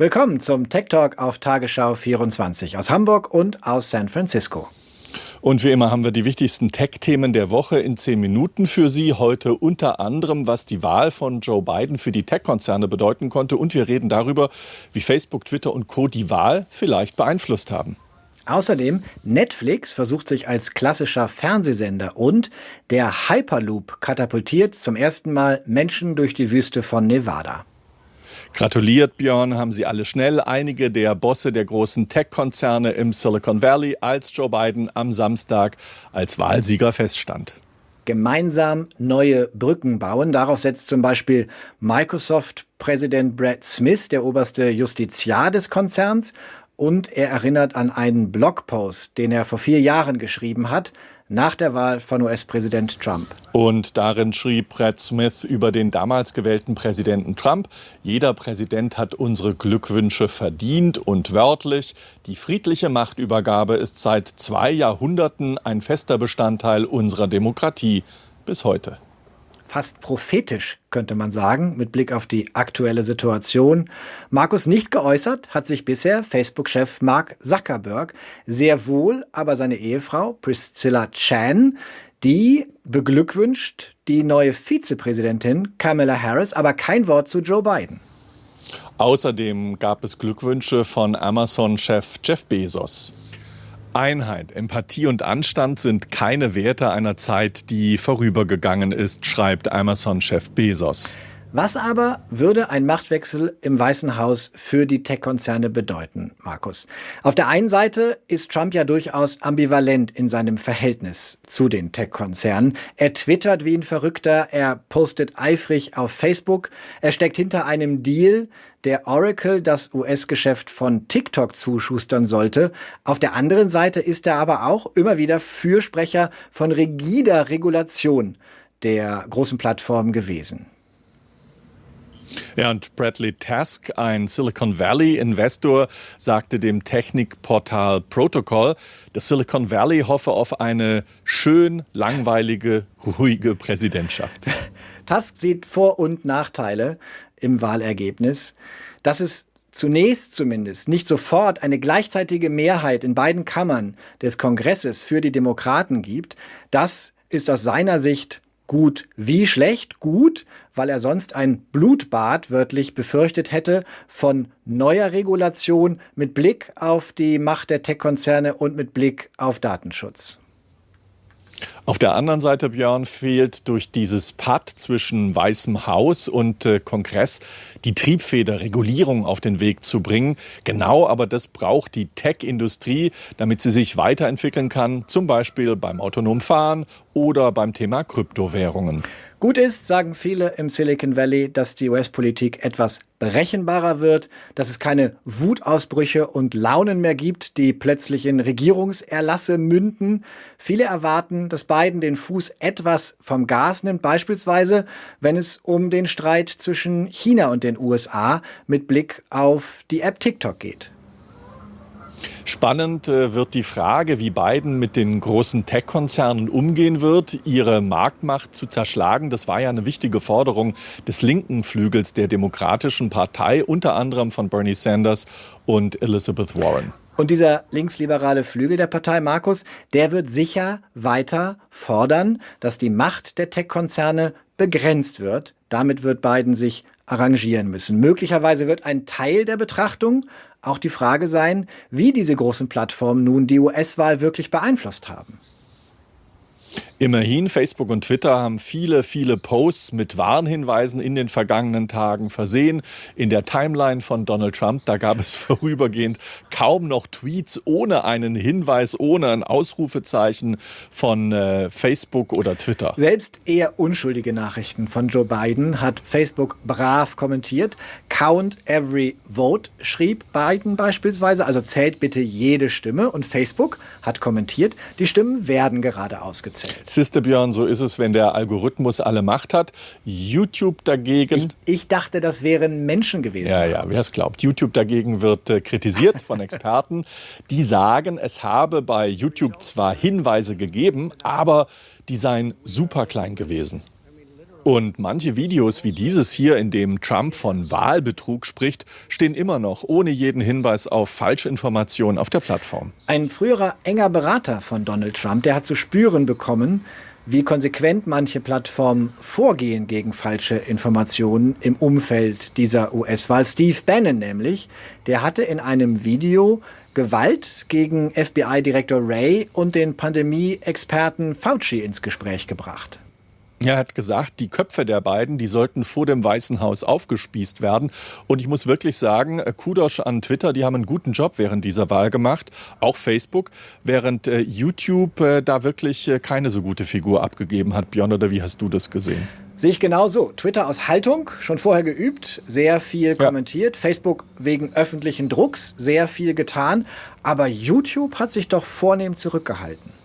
Willkommen zum Tech Talk auf Tagesschau 24 aus Hamburg und aus San Francisco. Und wie immer haben wir die wichtigsten Tech-Themen der Woche in zehn Minuten für Sie. Heute unter anderem, was die Wahl von Joe Biden für die Tech-Konzerne bedeuten konnte. Und wir reden darüber, wie Facebook, Twitter und Co. die Wahl vielleicht beeinflusst haben. Außerdem, Netflix versucht sich als klassischer Fernsehsender und der Hyperloop katapultiert zum ersten Mal Menschen durch die Wüste von Nevada. Gratuliert, Björn, haben Sie alle schnell. Einige der Bosse der großen Tech-Konzerne im Silicon Valley, als Joe Biden am Samstag als Wahlsieger feststand. Gemeinsam neue Brücken bauen. Darauf setzt zum Beispiel Microsoft-Präsident Brad Smith, der oberste Justiziar des Konzerns. Und er erinnert an einen Blogpost, den er vor vier Jahren geschrieben hat, nach der Wahl von US-Präsident Trump. Und darin schrieb Brad Smith über den damals gewählten Präsidenten Trump, jeder Präsident hat unsere Glückwünsche verdient und wörtlich, die friedliche Machtübergabe ist seit zwei Jahrhunderten ein fester Bestandteil unserer Demokratie bis heute fast prophetisch, könnte man sagen, mit Blick auf die aktuelle Situation. Markus nicht geäußert hat sich bisher Facebook-Chef Mark Zuckerberg, sehr wohl aber seine Ehefrau Priscilla Chan, die beglückwünscht die neue Vizepräsidentin Kamala Harris, aber kein Wort zu Joe Biden. Außerdem gab es Glückwünsche von Amazon-Chef Jeff Bezos. Einheit, Empathie und Anstand sind keine Werte einer Zeit, die vorübergegangen ist, schreibt Amazon-Chef Bezos. Was aber würde ein Machtwechsel im Weißen Haus für die Tech-Konzerne bedeuten, Markus? Auf der einen Seite ist Trump ja durchaus ambivalent in seinem Verhältnis zu den Tech-Konzernen. Er twittert wie ein Verrückter, er postet eifrig auf Facebook, er steckt hinter einem Deal, der Oracle das US-Geschäft von TikTok zuschustern sollte. Auf der anderen Seite ist er aber auch immer wieder Fürsprecher von rigider Regulation der großen Plattformen gewesen. Ja, und Bradley Task, ein Silicon Valley-Investor, sagte dem Technikportal Protocol, das Silicon Valley hoffe auf eine schön langweilige, ruhige Präsidentschaft. Tusk sieht Vor- und Nachteile im Wahlergebnis. Dass es zunächst zumindest nicht sofort eine gleichzeitige Mehrheit in beiden Kammern des Kongresses für die Demokraten gibt, das ist aus seiner Sicht Gut. Wie schlecht? Gut, weil er sonst ein Blutbad wörtlich befürchtet hätte von neuer Regulation mit Blick auf die Macht der Tech-Konzerne und mit Blick auf Datenschutz. Auf der anderen Seite, Björn, fehlt durch dieses Patt zwischen Weißem Haus und äh, Kongress die Triebfeder, Regulierung auf den Weg zu bringen. Genau, aber das braucht die Tech-Industrie, damit sie sich weiterentwickeln kann, zum Beispiel beim autonomen Fahren oder beim Thema Kryptowährungen. Gut ist, sagen viele im Silicon Valley, dass die US-Politik etwas berechenbarer wird, dass es keine Wutausbrüche und Launen mehr gibt, die plötzlich in Regierungserlasse münden. Viele erwarten, dass Biden den Fuß etwas vom Gas nimmt, beispielsweise wenn es um den Streit zwischen China und den USA mit Blick auf die App TikTok geht. Spannend äh, wird die Frage, wie Biden mit den großen Tech-Konzernen umgehen wird, ihre Marktmacht zu zerschlagen. Das war ja eine wichtige Forderung des linken Flügels der Demokratischen Partei, unter anderem von Bernie Sanders und Elizabeth Warren. Und dieser linksliberale Flügel der Partei, Markus, der wird sicher weiter fordern, dass die Macht der Tech-Konzerne begrenzt wird. Damit wird Biden sich arrangieren müssen. Möglicherweise wird ein Teil der Betrachtung auch die Frage sein, wie diese großen Plattformen nun die US-Wahl wirklich beeinflusst haben. Immerhin, Facebook und Twitter haben viele, viele Posts mit Warnhinweisen in den vergangenen Tagen versehen. In der Timeline von Donald Trump, da gab es vorübergehend kaum noch Tweets ohne einen Hinweis, ohne ein Ausrufezeichen von äh, Facebook oder Twitter. Selbst eher unschuldige Nachrichten von Joe Biden hat Facebook brav kommentiert. Count every vote, schrieb Biden beispielsweise, also zählt bitte jede Stimme. Und Facebook hat kommentiert, die Stimmen werden gerade ausgezählt. Siehste Björn, so ist es, wenn der Algorithmus alle Macht hat. YouTube dagegen. Ich, ich dachte, das wären Menschen gewesen. Ja, ja, wer es glaubt. YouTube dagegen wird äh, kritisiert von Experten, die sagen, es habe bei YouTube zwar Hinweise gegeben, aber die seien super klein gewesen. Und manche Videos wie dieses hier, in dem Trump von Wahlbetrug spricht, stehen immer noch ohne jeden Hinweis auf Falschinformationen auf der Plattform. Ein früherer enger Berater von Donald Trump, der hat zu spüren bekommen, wie konsequent manche Plattformen vorgehen gegen falsche Informationen im Umfeld dieser US-Wahl. Steve Bannon nämlich, der hatte in einem Video Gewalt gegen FBI-Direktor Ray und den Pandemie-Experten Fauci ins Gespräch gebracht. Er hat gesagt, die Köpfe der beiden, die sollten vor dem Weißen Haus aufgespießt werden. Und ich muss wirklich sagen, äh, Kudos an Twitter, die haben einen guten Job während dieser Wahl gemacht. Auch Facebook, während äh, YouTube äh, da wirklich äh, keine so gute Figur abgegeben hat. Björn, oder wie hast du das gesehen? Sehe ich genau so. Twitter aus Haltung, schon vorher geübt, sehr viel kommentiert. Ja. Facebook wegen öffentlichen Drucks, sehr viel getan. Aber YouTube hat sich doch vornehm zurückgehalten.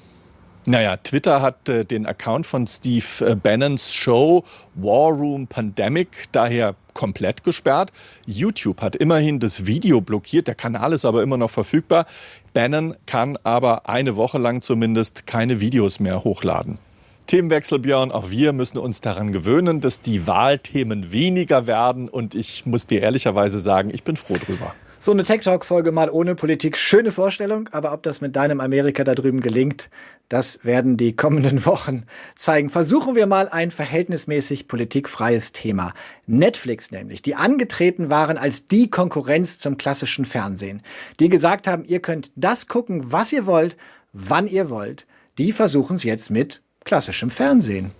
Naja, Twitter hat äh, den Account von Steve äh, Bannons Show War Room Pandemic daher komplett gesperrt. YouTube hat immerhin das Video blockiert, der Kanal ist aber immer noch verfügbar. Bannon kann aber eine Woche lang zumindest keine Videos mehr hochladen. Themenwechsel, Björn. Auch wir müssen uns daran gewöhnen, dass die Wahlthemen weniger werden. Und ich muss dir ehrlicherweise sagen, ich bin froh drüber. So eine Tech Talk-Folge mal ohne Politik. Schöne Vorstellung, aber ob das mit deinem Amerika da drüben gelingt, das werden die kommenden Wochen zeigen. Versuchen wir mal ein verhältnismäßig politikfreies Thema. Netflix nämlich, die angetreten waren als die Konkurrenz zum klassischen Fernsehen. Die gesagt haben, ihr könnt das gucken, was ihr wollt, wann ihr wollt. Die versuchen es jetzt mit klassischem Fernsehen.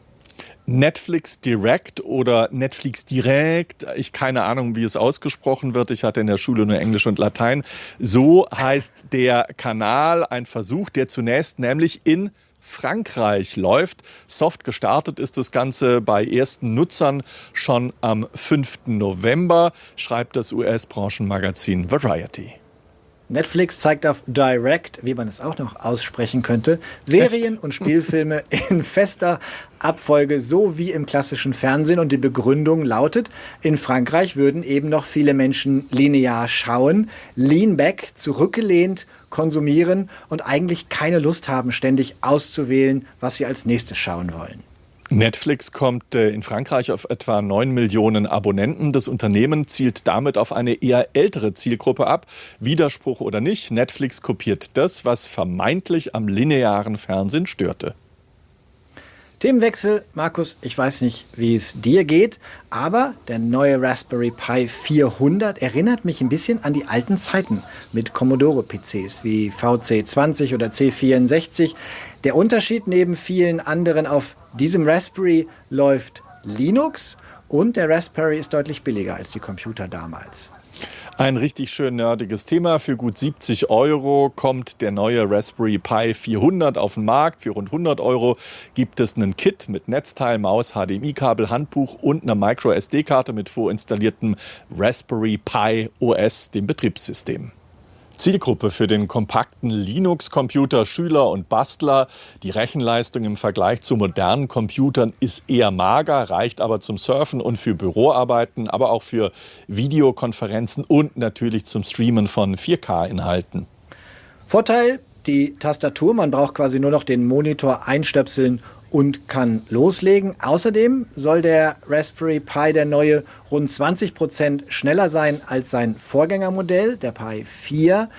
Netflix Direct oder Netflix Direct, ich keine Ahnung, wie es ausgesprochen wird. Ich hatte in der Schule nur Englisch und Latein. So heißt der Kanal, ein Versuch, der zunächst nämlich in Frankreich läuft. Soft gestartet ist das Ganze bei ersten Nutzern schon am 5. November, schreibt das US-Branchenmagazin Variety. Netflix zeigt auf Direct, wie man es auch noch aussprechen könnte, Serien Echt? und Spielfilme in fester Abfolge, so wie im klassischen Fernsehen. Und die Begründung lautet, in Frankreich würden eben noch viele Menschen linear schauen, lean back, zurückgelehnt, konsumieren und eigentlich keine Lust haben, ständig auszuwählen, was sie als nächstes schauen wollen. Netflix kommt äh, in Frankreich auf etwa 9 Millionen Abonnenten. Das Unternehmen zielt damit auf eine eher ältere Zielgruppe ab. Widerspruch oder nicht, Netflix kopiert das, was vermeintlich am linearen Fernsehen störte. Themenwechsel, Markus, ich weiß nicht, wie es dir geht, aber der neue Raspberry Pi 400 erinnert mich ein bisschen an die alten Zeiten mit Commodore-PCs wie VC20 oder C64. Der Unterschied neben vielen anderen auf diesem Raspberry läuft Linux und der Raspberry ist deutlich billiger als die Computer damals. Ein richtig schön nerdiges Thema. Für gut 70 Euro kommt der neue Raspberry Pi 400 auf den Markt. Für rund 100 Euro gibt es einen Kit mit Netzteil, Maus, HDMI-Kabel, Handbuch und einer Micro-SD-Karte mit vorinstalliertem Raspberry Pi OS, dem Betriebssystem. Zielgruppe für den kompakten Linux-Computer Schüler und Bastler. Die Rechenleistung im Vergleich zu modernen Computern ist eher mager, reicht aber zum Surfen und für Büroarbeiten, aber auch für Videokonferenzen und natürlich zum Streamen von 4K-Inhalten. Vorteil, die Tastatur, man braucht quasi nur noch den Monitor einstöpseln und kann loslegen. Außerdem soll der Raspberry Pi, der neue, rund 20 Prozent schneller sein als sein Vorgängermodell, der Pi 4.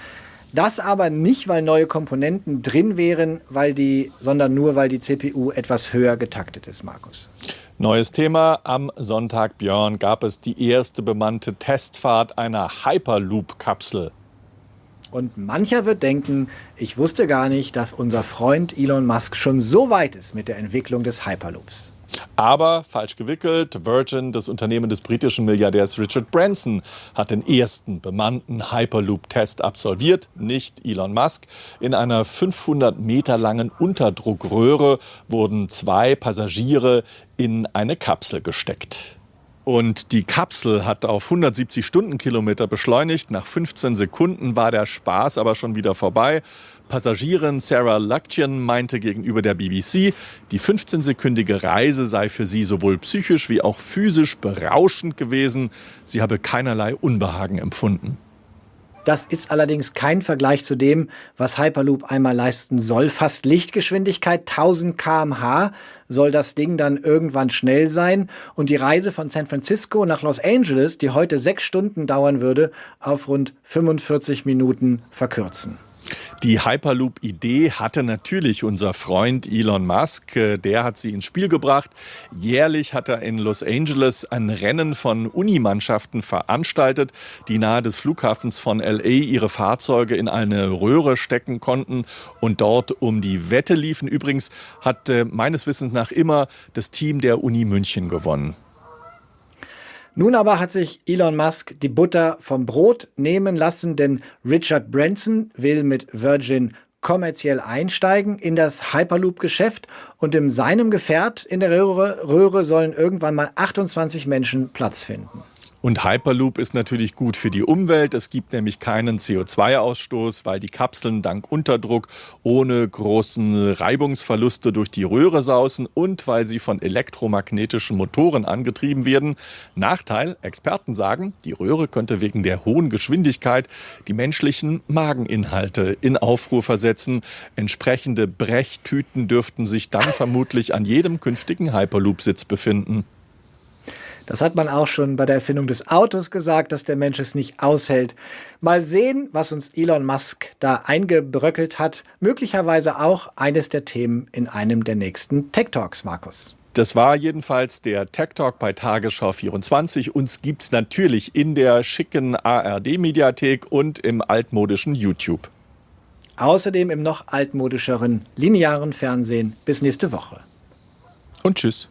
Das aber nicht, weil neue Komponenten drin wären, weil die, sondern nur, weil die CPU etwas höher getaktet ist, Markus. Neues Thema. Am Sonntag, Björn, gab es die erste bemannte Testfahrt einer Hyperloop-Kapsel. Und mancher wird denken, ich wusste gar nicht, dass unser Freund Elon Musk schon so weit ist mit der Entwicklung des Hyperloops. Aber falsch gewickelt, Virgin, das Unternehmen des britischen Milliardärs Richard Branson, hat den ersten bemannten Hyperloop-Test absolviert, nicht Elon Musk. In einer 500 Meter langen Unterdruckröhre wurden zwei Passagiere in eine Kapsel gesteckt. Und die Kapsel hat auf 170 Stundenkilometer beschleunigt. Nach 15 Sekunden war der Spaß aber schon wieder vorbei. Passagierin Sarah Luckchen meinte gegenüber der BBC, die 15-sekündige Reise sei für sie sowohl psychisch wie auch physisch berauschend gewesen. Sie habe keinerlei Unbehagen empfunden. Das ist allerdings kein Vergleich zu dem, was Hyperloop einmal leisten soll. Fast Lichtgeschwindigkeit, 1000 kmh soll das Ding dann irgendwann schnell sein und die Reise von San Francisco nach Los Angeles, die heute sechs Stunden dauern würde, auf rund 45 Minuten verkürzen. Die Hyperloop-Idee hatte natürlich unser Freund Elon Musk. Äh, der hat sie ins Spiel gebracht. Jährlich hat er in Los Angeles ein Rennen von Unimannschaften veranstaltet, die nahe des Flughafens von LA ihre Fahrzeuge in eine Röhre stecken konnten und dort um die Wette liefen. Übrigens hat äh, meines Wissens nach immer das Team der Uni München gewonnen. Nun aber hat sich Elon Musk die Butter vom Brot nehmen lassen, denn Richard Branson will mit Virgin kommerziell einsteigen in das Hyperloop-Geschäft und in seinem Gefährt in der Röhre, Röhre sollen irgendwann mal 28 Menschen Platz finden. Und Hyperloop ist natürlich gut für die Umwelt. Es gibt nämlich keinen CO2-Ausstoß, weil die Kapseln dank Unterdruck ohne großen Reibungsverluste durch die Röhre sausen und weil sie von elektromagnetischen Motoren angetrieben werden. Nachteil, Experten sagen, die Röhre könnte wegen der hohen Geschwindigkeit die menschlichen Mageninhalte in Aufruhr versetzen. Entsprechende Brechtüten dürften sich dann vermutlich an jedem künftigen Hyperloop-Sitz befinden. Das hat man auch schon bei der Erfindung des Autos gesagt, dass der Mensch es nicht aushält. Mal sehen, was uns Elon Musk da eingebröckelt hat. Möglicherweise auch eines der Themen in einem der nächsten Tech Talks, Markus. Das war jedenfalls der Tech Talk bei Tagesschau 24. Uns gibt es natürlich in der schicken ARD-Mediathek und im altmodischen YouTube. Außerdem im noch altmodischeren linearen Fernsehen. Bis nächste Woche. Und tschüss.